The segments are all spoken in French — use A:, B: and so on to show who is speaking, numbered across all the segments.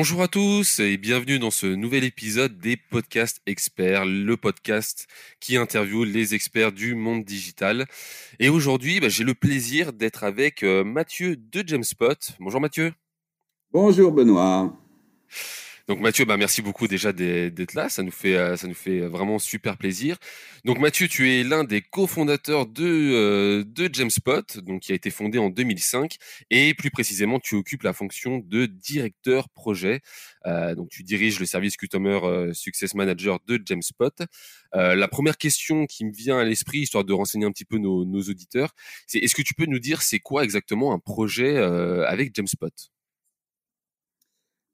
A: Bonjour à tous et bienvenue dans ce nouvel épisode des podcasts experts, le podcast qui interviewe les experts du monde digital. Et aujourd'hui, bah, j'ai le plaisir d'être avec euh, Mathieu de Jamespot. Bonjour Mathieu.
B: Bonjour Benoît.
A: Donc Mathieu, bah merci beaucoup déjà d'être là, ça nous fait euh, ça nous fait vraiment super plaisir. Donc Mathieu, tu es l'un des cofondateurs de euh, de Jamespot, donc qui a été fondé en 2005 et plus précisément, tu occupes la fonction de directeur projet. Euh, donc tu diriges le service Customer Success Manager de Jamespot. la première question qui me vient à l'esprit, histoire de renseigner un petit peu nos, nos auditeurs, c'est est-ce que tu peux nous dire c'est quoi exactement un projet avec Jamespot?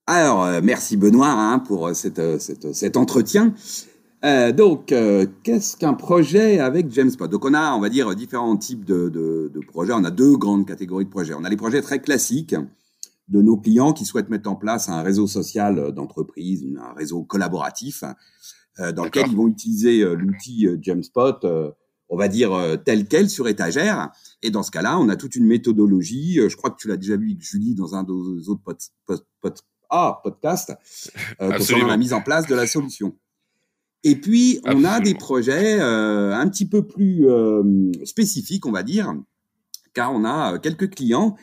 B: Alors, euh, merci Benoît hein, pour euh, cette, euh, cette, cet entretien. Euh, donc, qu'est-ce qu'un projet avec Jamespot Donc, on a, on va dire, différents types de, de, de, projets. On a deux grandes catégories de projets. On a les projets très classiques de nos clients qui souhaitent mettre en place un réseau social d'entreprise, un réseau collaboratif, euh, dans lequel ils vont utiliser l'outil Jamespot, on va dire tel quel sur étagère. Et dans ce cas-là, on a toute une méthodologie. je crois que tu l'as déjà vu avec Julie dans un des autres podcasts ah, podcast euh, concernant la mise en place de la solution. Et puis, on a des projets euh, un petit peu plus euh, spécifiques, on va dire, car on a quelques clients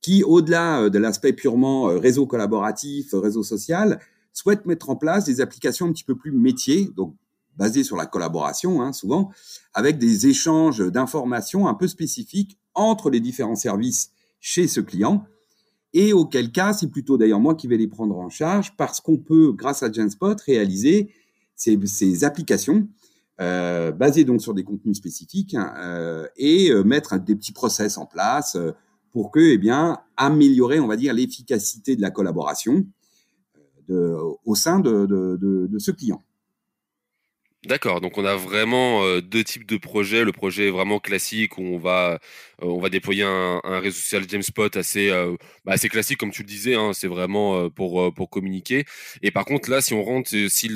B: qui, au-delà de l'aspect purement réseau collaboratif, réseau social, souhaitent mettre en place des applications un petit peu plus métiers, donc basées sur la collaboration, hein, souvent, avec des échanges d'informations un peu spécifiques entre les différents services chez ce client et auquel cas, c'est plutôt d'ailleurs moi qui vais les prendre en charge parce qu'on peut, grâce à Genspot, réaliser ces, applications euh, basées donc sur des contenus spécifiques hein, euh, et euh, mettre des petits process en place pour que, eh bien, améliorer, on va dire, l'efficacité de la collaboration au sein de ce client.
A: D'accord, donc on a vraiment euh, deux types de projets. Le projet vraiment classique où on va euh, on va déployer un, un réseau social Jamespot assez euh, bah, assez classique comme tu le disais. Hein, c'est vraiment pour pour communiquer. Et par contre là, si on si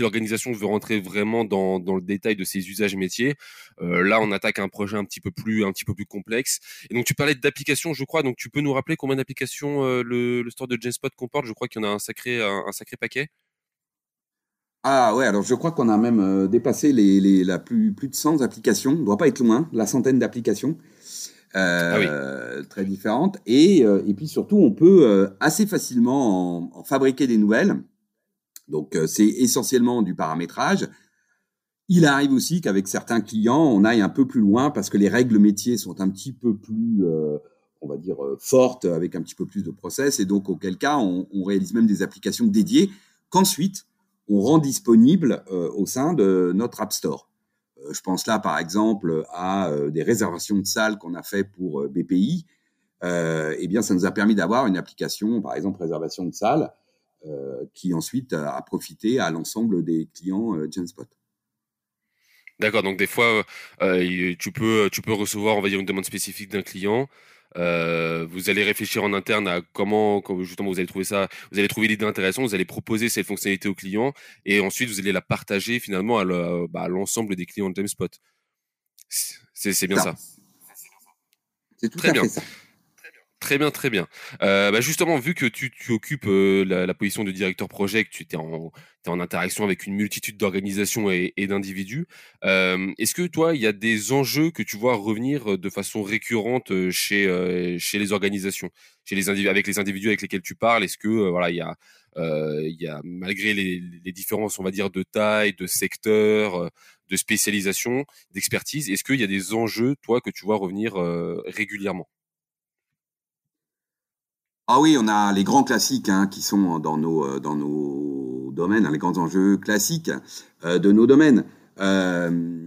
A: l'organisation veut rentrer vraiment dans dans le détail de ses usages métiers, là on attaque un projet un petit peu plus un petit peu plus complexe. Et donc tu parlais d'applications, je crois. Donc tu peux nous rappeler combien d'applications le, le store de Jamespot comporte? Je crois qu'il y en a un sacré un sacré paquet.
B: Ah ouais, alors je crois qu'on a même euh, dépassé les, les, la plus, plus de 100 applications, on doit pas être loin, la centaine d'applications euh, ah très différentes. Et, euh, et puis surtout, on peut assez facilement en, en, fabriquer des nouvelles. Donc c'est essentiellement du paramétrage. Il arrive aussi qu'avec certains clients, on aille un peu plus loin parce que les règles métiers sont un petit peu plus, on va dire, fortes, avec un petit peu plus de process. Et donc auquel cas, on, on réalise même des applications dédiées qu'ensuite, on rend disponible euh, au sein de notre App Store. Euh, je pense là, par exemple, à euh, des réservations de salles qu'on a fait pour BPI. eh bien, ça nous a permis d'avoir une application, par exemple, réservation de salles, qui ensuite a profité à l'ensemble des clients Genspot.
A: D'accord, donc des fois, tu, peux, tu peux recevoir, on va dire, une demande spécifique d'un client. Euh, vous allez réfléchir en interne à comment, justement vous allez trouver ça, vous allez trouver l'idée intéressante, vous allez proposer cette fonctionnalité au client et ensuite vous allez la partager finalement à bah, l'ensemble des clients de Jamespot. C'est bien ça.
B: C'est tout Très à bien. fait ça.
A: Très bien, très bien. Euh, bah justement, vu que tu, occupes euh, la, position de directeur projet, que tu es en, interaction avec une multitude d'organisations et, d'individus, euh, est-ce que toi, il y a des enjeux que tu vois revenir de façon récurrente chez, chez les organisations, chez les avec les individus avec lesquels tu parles Est-ce que voilà, il y a, il y a malgré les, les, différences, on va dire, de taille, de secteur, de spécialisation, d'expertise, est-ce qu'il y a des enjeux, toi, que tu vois revenir régulièrement?
B: Ah oui, on a les grands classiques hein, qui sont dans nos, euh, dans nos domaines, hein, les grands enjeux classiques euh, de nos domaines, euh,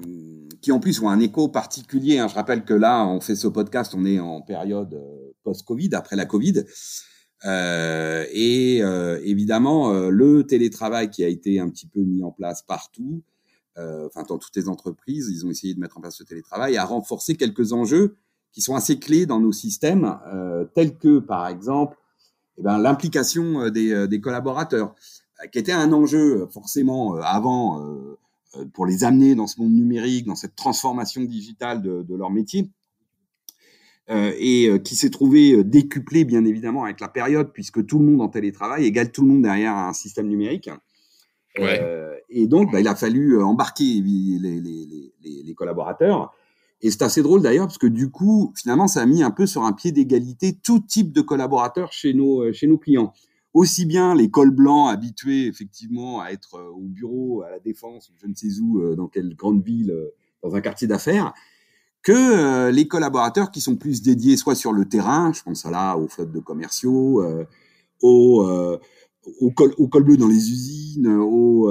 B: qui en plus ont un écho particulier. Hein. Je rappelle que là, on fait ce podcast, on est en période post-Covid, après la Covid. Et évidemment, le télétravail qui a été un petit peu mis en place partout, enfin dans toutes les entreprises, ils ont essayé de mettre en place ce télétravail, a renforcé quelques enjeux qui sont assez clés dans nos systèmes, euh, tels que par exemple eh ben, l'implication euh, des, euh, des, collaborateurs, qui était un enjeu forcément avant pour les amener dans ce monde numérique, dans cette transformation digitale de, de leur métier. et qui s'est trouvé décuplé bien évidemment avec la période puisque tout le monde en télétravail égale tout le monde derrière un système numérique. et donc, bah, il a fallu embarquer les, les, les, les collaborateurs. Et c'est assez drôle d'ailleurs parce que du coup, finalement, ça a mis un peu sur un pied d'égalité tout type de collaborateurs chez nos, chez nos clients. Aussi bien les cols blancs habitués effectivement à être euh, au bureau, à la défense, je ne sais où, euh, dans quelle grande ville, euh, dans un quartier d'affaires, que les collaborateurs qui sont plus dédiés soit sur le terrain, je pense à là aux flottes de commerciaux, aux cols bleus dans les usines, aux,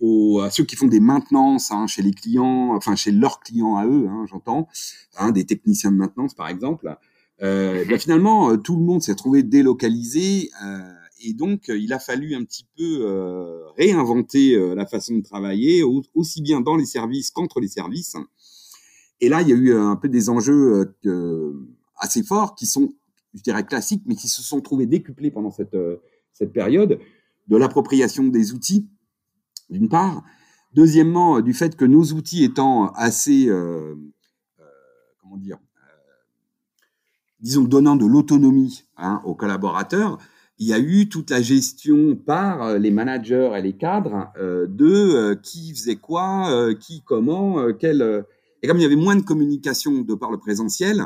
B: aux, à ceux qui font des maintenances hein, chez les clients, enfin chez leurs clients à eux, hein, j'entends, hein, des techniciens de maintenance par exemple. Euh, ben finalement, euh, tout le monde s'est trouvé délocalisé euh, et donc il a fallu un petit peu euh, réinventer la façon de travailler, aussi bien dans les services qu'entre les services. Et là, il y a eu un peu des enjeux assez forts qui sont, je dirais, classiques, mais qui se sont trouvés décuplés pendant cette, cette période, de l'appropriation des outils, d'une part. Deuxièmement, du fait que nos outils étant assez, comment dire, disons, donnant de l'autonomie hein, aux collaborateurs, il y a eu toute la gestion par euh, les managers et les cadres euh, de euh, qui faisait quoi, qui comment, quel. Et comme il y avait moins de communication de par le présentiel,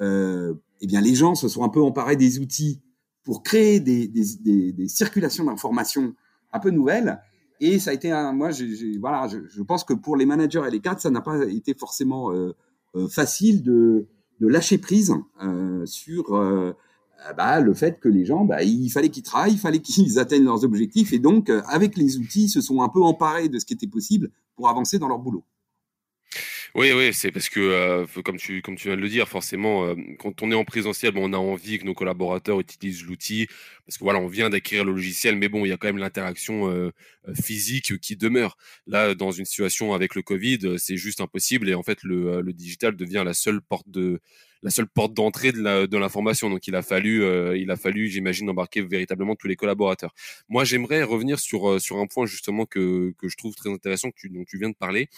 B: eh bien les gens se sont un peu emparés des outils pour créer des, circulations d'informations un peu nouvelles. Et ça a été un, moi, voilà, je, pense que pour les managers et les cadres, ça n'a pas été forcément facile de lâcher prise euh, sur euh, bah, le fait que les gens, bah, il fallait qu'ils travaillent, il fallait qu'ils atteignent leurs objectifs, et donc euh, avec les outils, se sont un peu emparés de ce qui était possible pour avancer dans leur boulot.
A: Oui, oui, c'est parce que, euh, comme, tu, comme tu viens de le dire, forcément, euh, quand on est en présentiel, bon, on a envie que nos collaborateurs utilisent l'outil, parce que voilà, on vient d'acquérir le logiciel, mais bon, il y a quand même l'interaction euh, physique qui demeure. Là, dans une situation avec le Covid, c'est juste impossible, et en fait, le, le digital devient la seule porte de la seule porte d'entrée de l'information. Donc, il a fallu, il a fallu, j'imagine, embarquer véritablement tous les collaborateurs. Moi, j'aimerais revenir sur sur un point justement que que je trouve très intéressant que tu, dont tu viens de parler.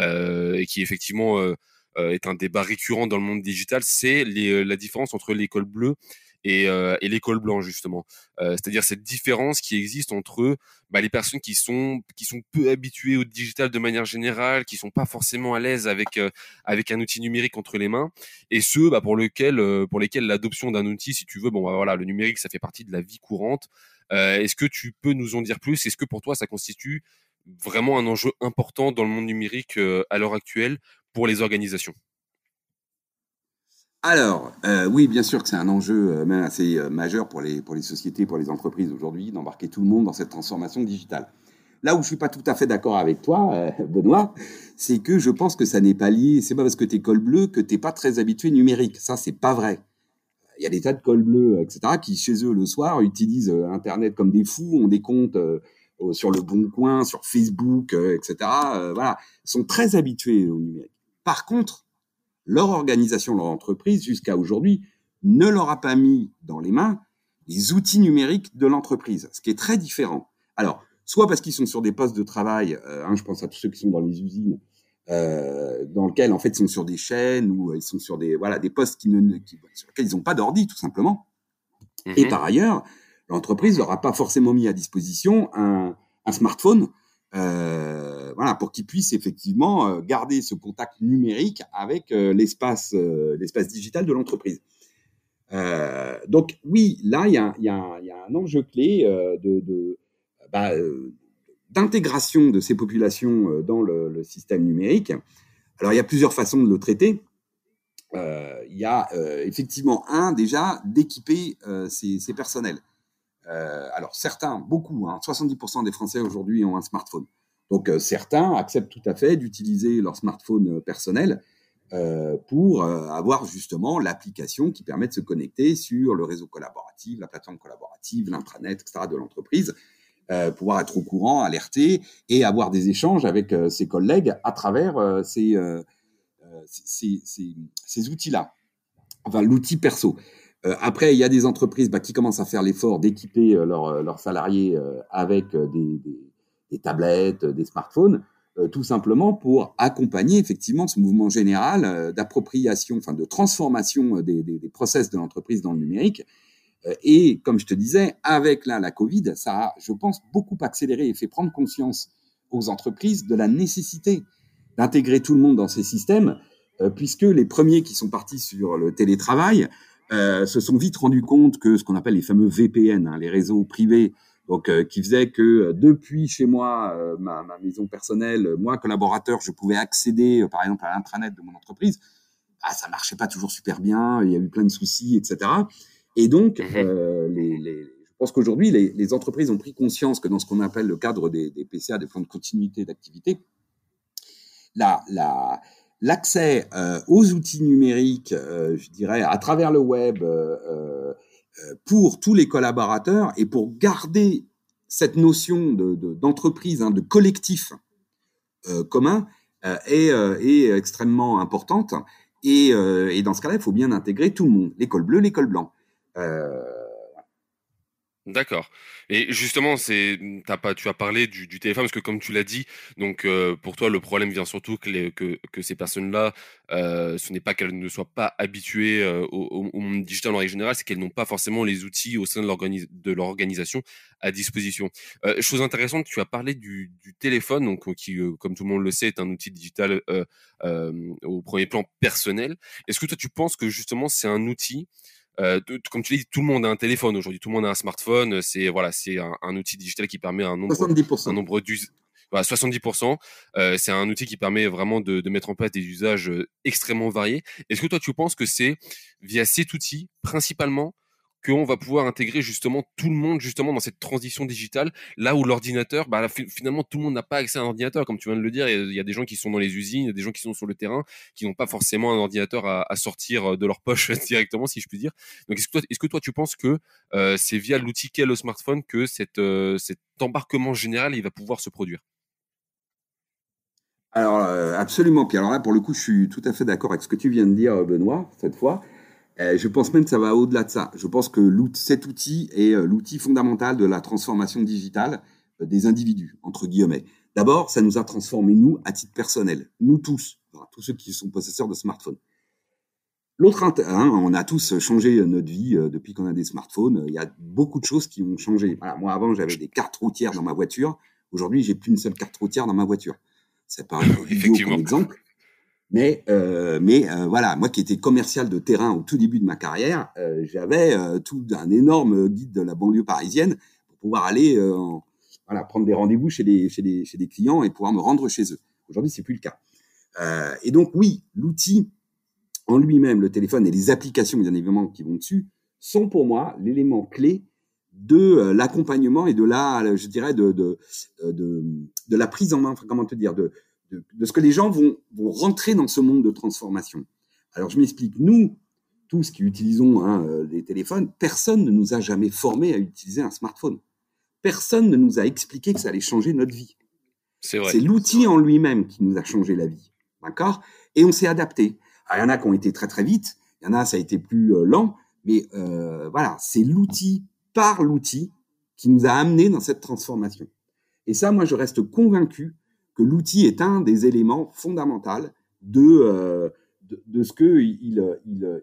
A: Euh, et qui effectivement euh, euh, est un débat récurrent dans le monde digital, c'est la différence entre l'école bleue et, euh, et l'école blanche justement. Euh, C'est-à-dire cette différence qui existe entre bah, les personnes qui sont qui sont peu habituées au digital de manière générale, qui sont pas forcément à l'aise avec avec un outil numérique entre les mains, et ceux bah, pour lesquels pour lesquels l'adoption d'un outil, si tu veux, bon bah, voilà, le numérique ça fait partie de la vie courante. Est-ce que tu peux nous en dire plus? Est-ce que pour toi ça constitue vraiment un enjeu important dans le monde numérique euh, à l'heure actuelle pour les organisations
B: alors, euh, oui, bien sûr que c'est un enjeu euh, même assez majeur pour les, pour les sociétés, pour les entreprises aujourd'hui, d'embarquer tout le monde dans cette transformation digitale. Là où je suis pas tout à fait d'accord avec toi, Benoît, c'est que je pense que ça n'est pas lié. C'est pas parce que tu es col bleu que t'es pas très habitué numérique. Ça, c'est pas vrai. Il y a des tas de cols bleus, etc., qui chez eux le soir utilisent Internet comme des fous, ont des comptes sur le Bon Coin, sur Facebook, euh, etc. Euh, voilà, sont très habitués au numérique. Par contre, leur organisation, leur entreprise, jusqu'à aujourd'hui, ne leur a pas mis dans les mains les outils numériques de l'entreprise, ce qui est très différent. Alors, soit parce qu'ils sont sur des postes de travail, euh, hein, je pense à tous ceux qui sont dans les usines, euh, dans lesquels en fait ils sont sur des chaînes ou ils sont sur des voilà des postes qui ne qui, sur lesquels ils n'ont pas d'ordi tout simplement. Et mhm. par ailleurs, l'entreprise n'aura pas forcément mis à disposition un, smartphone euh, voilà, pour qu'ils puissent effectivement euh, garder ce contact numérique avec euh, l'espace digital de l'entreprise. donc oui, là, il y a, un enjeu clé bah, d'intégration de ces populations dans le, système numérique. Alors, il y a plusieurs façons de le traiter. il y a effectivement un déjà d'équiper ces personnels. Euh, alors certains, beaucoup, hein, 70% des Français aujourd'hui ont un smartphone. Donc euh, certains acceptent tout à fait d'utiliser leur smartphone euh, personnel pour avoir justement l'application qui permet de se connecter sur le réseau collaboratif, la plateforme collaborative, l'intranet, etc. de l'entreprise, pouvoir être au courant, alerter et avoir des échanges avec ses collègues à travers ces outils-là. Enfin, l'outil perso. Euh, après, il y a des entreprises bah, qui commencent à faire l'effort d'équiper euh, leurs, euh, leurs salariés avec des, des, des, tablettes, des smartphones. tout simplement pour accompagner effectivement ce mouvement général d'appropriation, enfin de transformation des, des, des process de l'entreprise dans le numérique. et comme je te disais, avec là la Covid, ça a, je pense, beaucoup accéléré et fait prendre conscience aux entreprises de la nécessité d'intégrer tout le monde dans ces systèmes, puisque les premiers qui sont partis sur le télétravail euh, se sont vite rendus compte que ce qu'on appelle les fameux VPN, hein, les réseaux privés, donc euh, qui faisaient que euh, depuis chez moi, ma, ma, maison personnelle, moi collaborateur, je pouvais accéder, par exemple, à l'intranet de mon entreprise. Ah, ça marchait pas toujours super bien, il y a eu plein de soucis, etc. Et donc, mmh les, les, je pense qu'aujourd'hui, les, les, entreprises ont pris conscience que dans ce qu'on appelle le cadre des, des PCA, des plans de continuité d'activité, la, la, l'accès euh, aux outils numériques, euh, je dirais, à travers le web euh, pour tous les collaborateurs et pour garder cette notion d'entreprise, de, hein, de collectif commun est, extrêmement importante. Et, dans ce cas-là, il faut bien intégrer tout le monde, l'école bleue, l'école blanc.
A: D'accord. Et justement, c'est, t'as pas, tu as parlé du, du téléphone parce que comme tu l'as dit, donc euh, pour toi le problème vient surtout que, les, que, que ces personnes-là, euh, ce n'est pas qu'elles ne soient pas habituées euh, au, au, monde digital en règle générale, c'est qu'elles n'ont pas forcément les outils au sein de, l'organis- de leur organisation à disposition. Euh, chose intéressante, tu as parlé du, du téléphone, donc qui, comme tout le monde le sait, est un outil digital au premier plan personnel. Est-ce que toi tu penses que justement c'est un outil euh, comme tu dis, tout le monde a un téléphone aujourd'hui, tout le monde a un smartphone. C'est voilà, c'est un, un, outil digital qui permet un nombre,
B: 70%.
A: un nombre d'us, voilà, 70%. Euh, c'est un outil qui permet vraiment de, de, mettre en place des usages euh, extrêmement variés. Est-ce que toi, tu penses que c'est via cet outil principalement qu'on va pouvoir intégrer justement tout le monde justement dans cette transition digitale, là où l'ordinateur, bah, finalement tout le monde n'a pas accès à un ordinateur, comme tu viens de le dire, il y a des gens qui sont dans les usines, des gens qui sont sur le terrain, qui n'ont pas forcément un ordinateur à, sortir de leur poche directement, si je puis dire. Donc est-ce que toi, tu penses que euh, c'est via l'outil qu'est le smartphone que euh, cet embarquement général va pouvoir se produire?
B: Alors euh, absolument. Puis alors là, pour le coup, je suis tout à fait d'accord avec ce que tu viens de dire, Benoît, cette fois. Euh, je pense même que ça va au-delà de ça. Je pense que cet outil est euh, l'outil fondamental de la transformation digitale euh, des individus, entre guillemets. D'abord, ça nous a transformés, nous, à titre personnel, nous tous, enfin, tous ceux qui sont possesseurs de smartphones. L'autre, hein, on a tous changé notre vie depuis qu'on a des smartphones. Il y a beaucoup de choses qui ont changé. Voilà, moi, avant, j'avais des cartes routières dans ma voiture. Aujourd'hui, j'ai plus une seule carte routière dans ma voiture. C'est pas un exemple. Mais, euh, euh, voilà, moi qui étais commercial de terrain au tout début de ma carrière, euh, j'avais tout un énorme guide de la banlieue parisienne pour pouvoir aller prendre des rendez-vous chez des, clients et pouvoir me rendre chez eux. Aujourd'hui, c'est plus le cas. Et donc oui, l'outil en lui-même, le téléphone et les applications bien évidemment qui vont dessus, sont pour moi l'élément clé de l'accompagnement et de la, je dirais, de, la prise en main, comment te dire, de, de, de, ce que les gens vont, vont rentrer dans ce monde de transformation. Alors je m'explique, nous, tous qui utilisons hein, euh, les téléphones, personne ne nous a jamais formés à utiliser un smartphone. Personne ne nous a expliqué que ça allait changer notre vie.
A: C'est vrai.
B: C'est l'outil en lui-même qui nous a changé la vie. D'accord? Et on s'est adapté. il y en a qui ont été très très vite, il y en a ça a été plus euh, lent, mais euh, voilà, c'est l'outil par l'outil qui nous a amenés dans cette transformation. Et ça, moi, je reste convaincu que l'outil est un des éléments fondamentaux de, euh, de, ce que il,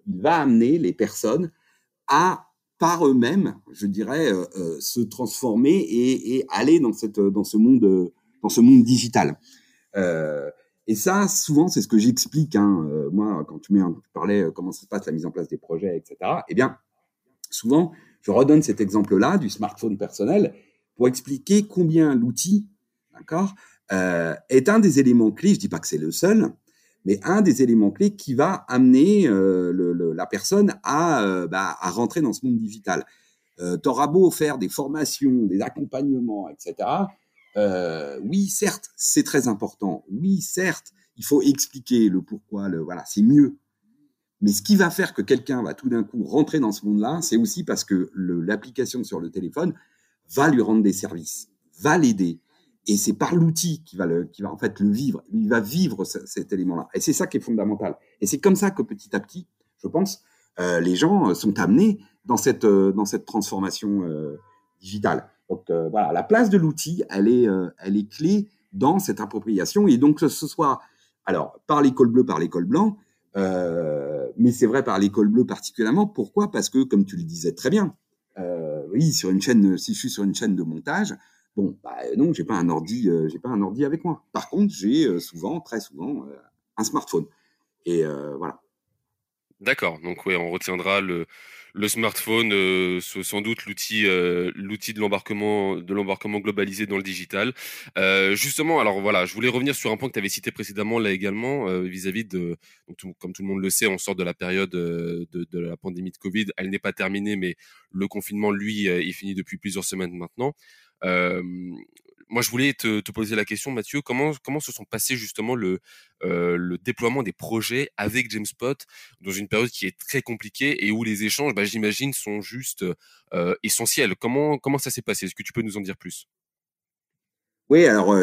B: va amener les personnes à par eux-mêmes, je dirais, euh, euh, se transformer et, aller dans cette dans ce monde dans ce monde digital. Et ça, souvent, c'est ce que j'explique. Hein, moi, quand tu, mets, tu parlais comment ça se passe la mise en place des projets, etc. Eh bien, souvent, je redonne cet exemple-là du smartphone personnel pour expliquer combien l'outil, d'accord, euh, est un des éléments clés, je dis pas que c'est le seul, mais un des éléments clés qui va amener euh, la personne à, euh, bah, à rentrer dans ce monde digital. Euh, T'auras beau faire des formations, des accompagnements, etc. Oui, certes, c'est très important. Oui, certes, il faut expliquer le pourquoi, voilà, c'est mieux. Mais ce qui va faire que quelqu'un va tout d'un coup rentrer dans ce monde-là, c'est aussi parce que l'application sur le téléphone va lui rendre des services, va l'aider, et c'est par l'outil qui va le, qui va en fait le vivre. Il va vivre ce, cet élément-là. Et c'est ça qui est fondamental. Et c'est comme ça que petit à petit, je pense, euh, les gens sont amenés dans cette, euh, dans cette transformation euh, digitale. Donc euh, voilà, la place de l'outil, elle est, euh, elle est clé dans cette appropriation. Et donc, que ce soit, alors, par l'école bleue, par l'école blanc, euh, mais c'est vrai par l'école bleue particulièrement. Pourquoi? Parce que, comme tu le disais très bien, euh, oui, sur une chaîne, si je suis sur une chaîne de montage, bon, bah, non, j'ai pas un ordi, euh, j'ai pas un ordi avec moi. Par contre, j'ai euh, souvent, très souvent, euh, un smartphone. Et voilà.
A: D'accord. Donc, oui, on retiendra le, smartphone, euh, sans doute l'outil, euh, l'outil de l'embarquement, de l'embarquement globalisé dans le digital. Euh, justement, alors voilà, je voulais revenir sur un point que tu avais cité précédemment là également vis-à-vis de, comme tout le monde le sait, on sort de la période de, de la pandémie de Covid. Elle n'est pas terminée, mais le confinement, lui, est fini depuis plusieurs semaines maintenant. Moi, je voulais te, poser la question, Mathieu, comment, se sont passés justement le, déploiement des projets avec Jamespot dans une période qui est très compliquée et où les échanges, bah, j'imagine, sont juste essentiels. Comment, ça s'est passé? Est-ce que tu peux nous en dire plus?
B: Oui, alors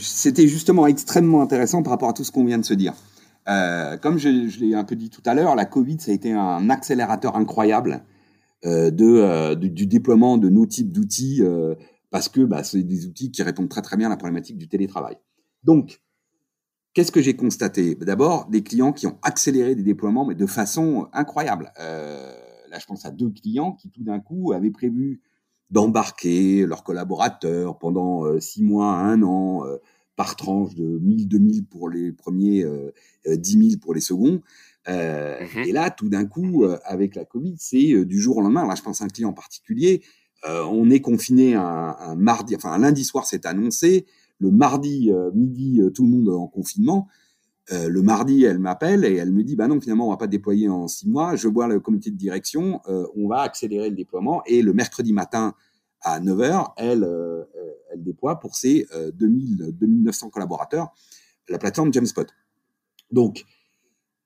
B: c'était justement extrêmement intéressant par rapport à tout ce qu'on vient de se dire. Comme je, l'ai un peu dit tout à l'heure, la Covid, ça a été un accélérateur incroyable du, déploiement de nos types d'outils parce que bah, c'est des outils qui répondent très très bien à la problématique du télétravail. Donc, qu'est-ce que j'ai constaté? D'abord, des clients qui ont accéléré des déploiements, mais de façon incroyable. Euh, là, je pense à deux clients qui tout d'un coup avaient prévu d'embarquer leurs collaborateurs pendant euh, six mois, un an, euh, par tranche de 1000, 2000 pour les premiers, euh, 10 000 pour les seconds. Euh, mmh Et là, tout d'un coup, avec la Covid, c'est du jour au lendemain. Là, je pense à un client particulier euh, on est confiné un, un, mardi, enfin un lundi soir, c'est annoncé. Le mardi euh, midi, euh, tout le monde en confinement. le mardi, elle m'appelle et elle me dit, bah non, finalement, on va pas déployer en six mois. Je vois le comité de direction, on va accélérer le déploiement. Et le mercredi matin à 9 h elle, elle déploie pour ses 2000, 2900 collaborateurs la plateforme Jamespot. Donc,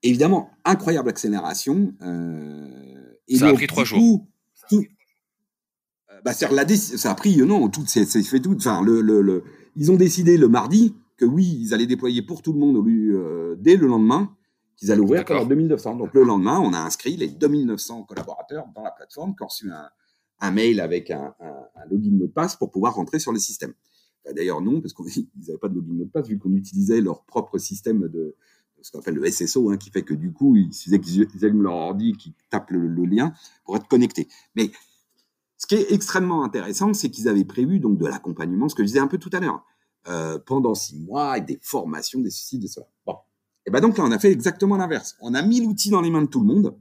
B: évidemment, incroyable accélération.
A: et ça a pris trois jours.
B: Bah, ça a pris, non, tout, c'est fait tout. Enfin, le, le, le, ils ont décidé le mardi que oui, ils allaient déployer pour tout le monde euh, dès le lendemain, qu'ils allaient ouvrir pour 2900. Donc le lendemain, on a inscrit les 2900 collaborateurs dans la plateforme qui ont reçu un, un mail avec un, un, un, login mot de passe pour pouvoir rentrer sur le système. Bah, d'ailleurs, non, parce qu'ils n'avaient pas de login mot de passe vu qu'on utilisait leur propre système de ce qu'on appelle le SSO, hein, qui fait que du coup, il suffisait qu'ils allument leur ordi, qu'ils tapent le, le, lien pour être connectés. Mais ce qui est extrêmement intéressant, c'est qu'ils avaient prévu donc de l'accompagnement, ce que je disais un peu tout à l'heure, euh, pendant six mois, avec des formations, des ceci, de cela. Et ben donc là, on a fait exactement l'inverse. On a mis l'outil dans les mains de tout le monde.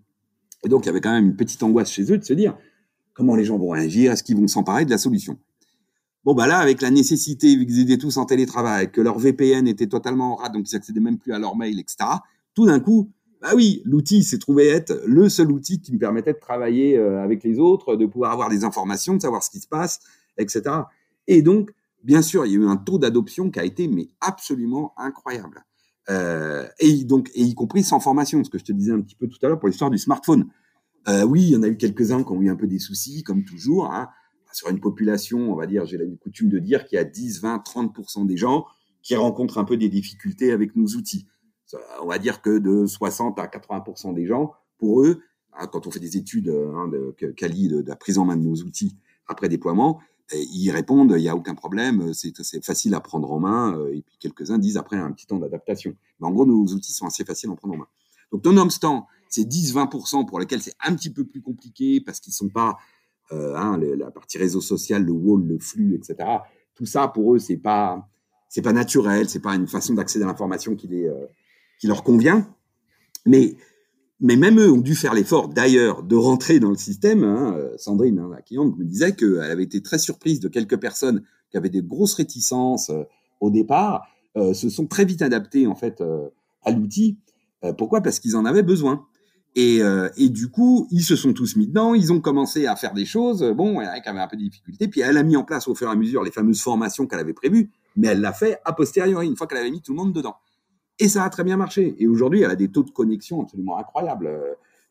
B: Et donc, il y avait quand même une petite angoisse chez eux de se dire comment les gens vont réagir, est-ce qu'ils vont s'emparer de la solution? Bon, bah là, avec la nécessité, vu qu'ils étaient tous en télétravail, que leur VPN était totalement en rade, donc ils n'accédaient même plus à leur mail, etc., tout d'un coup, bah oui, l'outil s'est trouvé être le seul outil qui me permettait de travailler euh, avec les autres, de pouvoir avoir des informations, de savoir ce qui se passe, etc. Et donc, bien sûr, il y a eu un taux d'adoption qui a été mais absolument incroyable. Euh, et donc, y compris sans formation, ce que je te disais un petit peu tout à l'heure pour l'histoire du smartphone. Euh, oui, il y en a eu quelques-uns qui ont eu un peu des soucis, comme toujours. Hein. Sur une population, on va dire, j'ai la coutume de dire qu'il y a 10, 20, 30% des gens qui rencontrent un peu des difficultés avec nos outils on va dire que de 60 à 80% des gens, pour eux, hein, quand on fait des études hein, de quali de, la prise en main de nos outils après déploiement, eh, ils répondent il n'y a aucun problème, c'est facile à prendre en main. Euh, et puis quelques-uns disent après un petit temps d'adaptation. Mais en gros, nos outils sont assez faciles à prendre en main. Donc, nonobstant ces 10-20% pour lesquels c'est un petit peu plus compliqué parce qu'ils sont pas euh, hein, la partie réseau social, le wall, le flux, etc. Tout ça pour eux c'est pas pas naturel, c'est pas une façon d'accéder à l'information qui est euh, qui leur convient. Mais, mais même eux ont dû faire l'effort, d'ailleurs, de rentrer dans le système. Hein. Sandrine, hein, la cliente, me disait qu'elle avait été très surprise de quelques personnes qui avaient des grosses réticences euh, au départ, euh, se sont très vite adaptées en fait euh, à l'outil. Euh, pourquoi? Parce qu'ils en avaient besoin. Et, euh, et, du coup, ils se sont tous mis dedans, ils ont commencé à faire des choses. Bon, elle avait un peu de difficultés. Puis elle a mis en place au fur et à mesure les fameuses formations qu'elle avait prévues, mais elle l'a fait a posteriori, une fois qu'elle avait mis tout le monde dedans. Et ça a très bien marché. Et aujourd'hui, elle a des taux de connexion absolument incroyables.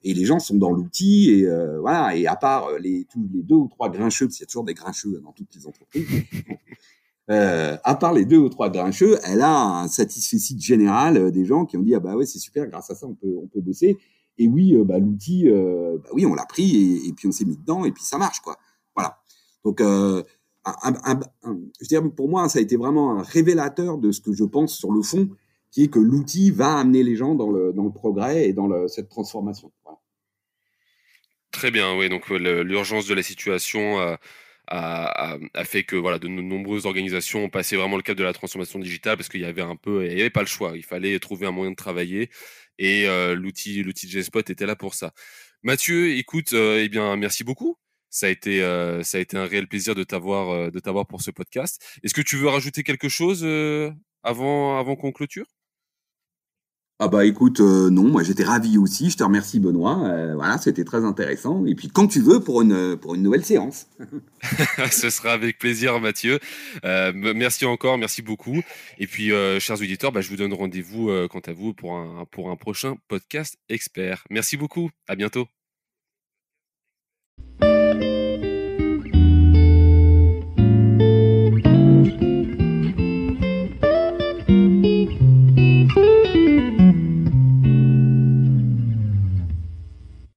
B: Et les gens sont dans l'outil. Et euh, voilà. Et à part euh, les, deux ou trois grincheux, parce qu'il y a toujours des grincheux dans toutes les entreprises. euh, à part les deux ou trois grincheux, elle a un satisfait général euh, des gens qui ont dit ah bah ouais c'est super, grâce à ça on peut on peut bosser. Et oui, bah l'outil, bah oui on l'a pris et, puis on s'est mis dedans et puis ça marche quoi. Voilà. Donc je dire, pour moi, ça a été vraiment un révélateur de ce que je pense sur le fond, qui est que l'outil va amener les gens dans le, dans le progrès et dans cette transformation.
A: Très bien, oui. Donc l'urgence de la situation a, fait que voilà, de nombreuses organisations ont passé vraiment le cap de la transformation digitale parce qu'il y avait un peu, il n'y avait pas le choix. Il fallait trouver un moyen de travailler et euh, l'outil, l'outil de Gspot était là pour ça. Mathieu, écoute, euh, eh bien, merci beaucoup. Ça a été, euh, ça a été un réel plaisir de t'avoir, euh, de t'avoir pour ce podcast. Est-ce que tu veux rajouter quelque chose avant, avant qu'on clôture?
B: Ah bah écoute, non, moi j'étais ravi aussi. Je te remercie Benoît. voilà, c'était très intéressant. Et puis quand tu veux pour une nouvelle séance.
A: Ce sera avec plaisir, Mathieu. merci encore, merci beaucoup. Et puis, chers auditeurs, bah, je vous donne rendez-vous quant à vous pour un pour un prochain podcast expert. Merci beaucoup. À bientôt.